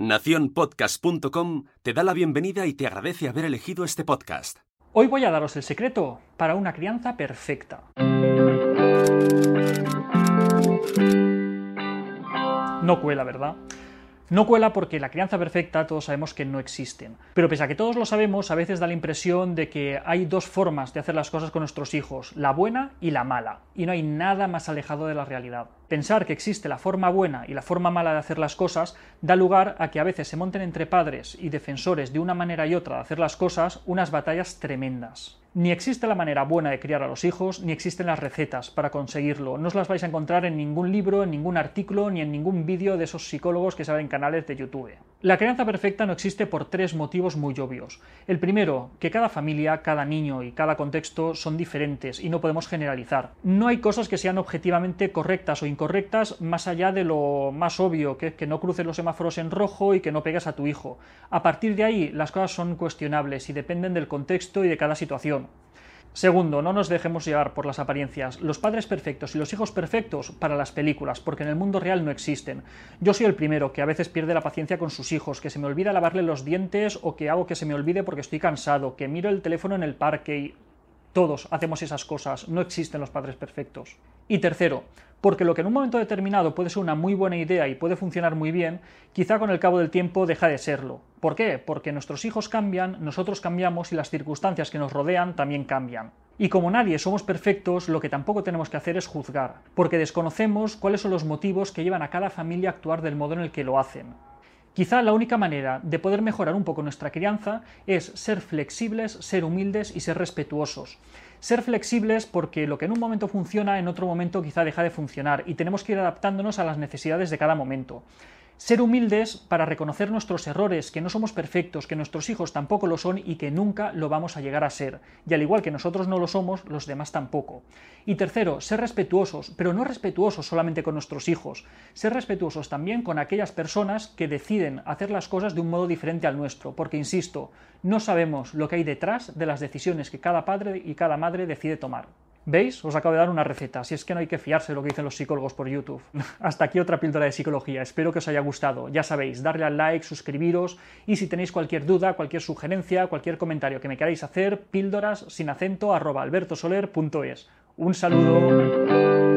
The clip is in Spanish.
Naciónpodcast.com te da la bienvenida y te agradece haber elegido este podcast. Hoy voy a daros el secreto para una crianza perfecta. No cuela, ¿verdad? No cuela porque la crianza perfecta todos sabemos que no existen. Pero pese a que todos lo sabemos, a veces da la impresión de que hay dos formas de hacer las cosas con nuestros hijos, la buena y la mala. Y no hay nada más alejado de la realidad. Pensar que existe la forma buena y la forma mala de hacer las cosas da lugar a que a veces se monten entre padres y defensores de una manera y otra de hacer las cosas unas batallas tremendas. Ni existe la manera buena de criar a los hijos, ni existen las recetas para conseguirlo. No os las vais a encontrar en ningún libro, en ningún artículo, ni en ningún vídeo de esos psicólogos que salen en canales de YouTube. La crianza perfecta no existe por tres motivos muy obvios. El primero, que cada familia, cada niño y cada contexto son diferentes y no podemos generalizar. No hay cosas que sean objetivamente correctas o incorrectas más allá de lo más obvio, que es que no cruces los semáforos en rojo y que no pegues a tu hijo. A partir de ahí, las cosas son cuestionables y dependen del contexto y de cada situación. Segundo, no nos dejemos llevar por las apariencias. Los padres perfectos y los hijos perfectos para las películas, porque en el mundo real no existen. Yo soy el primero que a veces pierde la paciencia con sus hijos, que se me olvida lavarle los dientes o que hago que se me olvide porque estoy cansado, que miro el teléfono en el parque y todos hacemos esas cosas, no existen los padres perfectos. Y tercero, porque lo que en un momento determinado puede ser una muy buena idea y puede funcionar muy bien, quizá con el cabo del tiempo deja de serlo. ¿Por qué? Porque nuestros hijos cambian, nosotros cambiamos y las circunstancias que nos rodean también cambian. Y como nadie somos perfectos, lo que tampoco tenemos que hacer es juzgar, porque desconocemos cuáles son los motivos que llevan a cada familia a actuar del modo en el que lo hacen. Quizá la única manera de poder mejorar un poco nuestra crianza es ser flexibles, ser humildes y ser respetuosos. Ser flexibles porque lo que en un momento funciona, en otro momento quizá deja de funcionar y tenemos que ir adaptándonos a las necesidades de cada momento. Ser humildes para reconocer nuestros errores, que no somos perfectos, que nuestros hijos tampoco lo son y que nunca lo vamos a llegar a ser. Y al igual que nosotros no lo somos, los demás tampoco. Y tercero, ser respetuosos, pero no respetuosos solamente con nuestros hijos, ser respetuosos también con aquellas personas que deciden hacer las cosas de un modo diferente al nuestro, porque insisto, no sabemos lo que hay detrás de las decisiones que cada padre y cada madre decide tomar. ¿Veis? Os acabo de dar una receta, si es que no hay que fiarse de lo que dicen los psicólogos por YouTube. Hasta aquí otra píldora de psicología, espero que os haya gustado. Ya sabéis, darle al like, suscribiros y si tenéis cualquier duda, cualquier sugerencia, cualquier comentario que me queráis hacer, píldoras sin acento arroba albertosoler.es. Un saludo.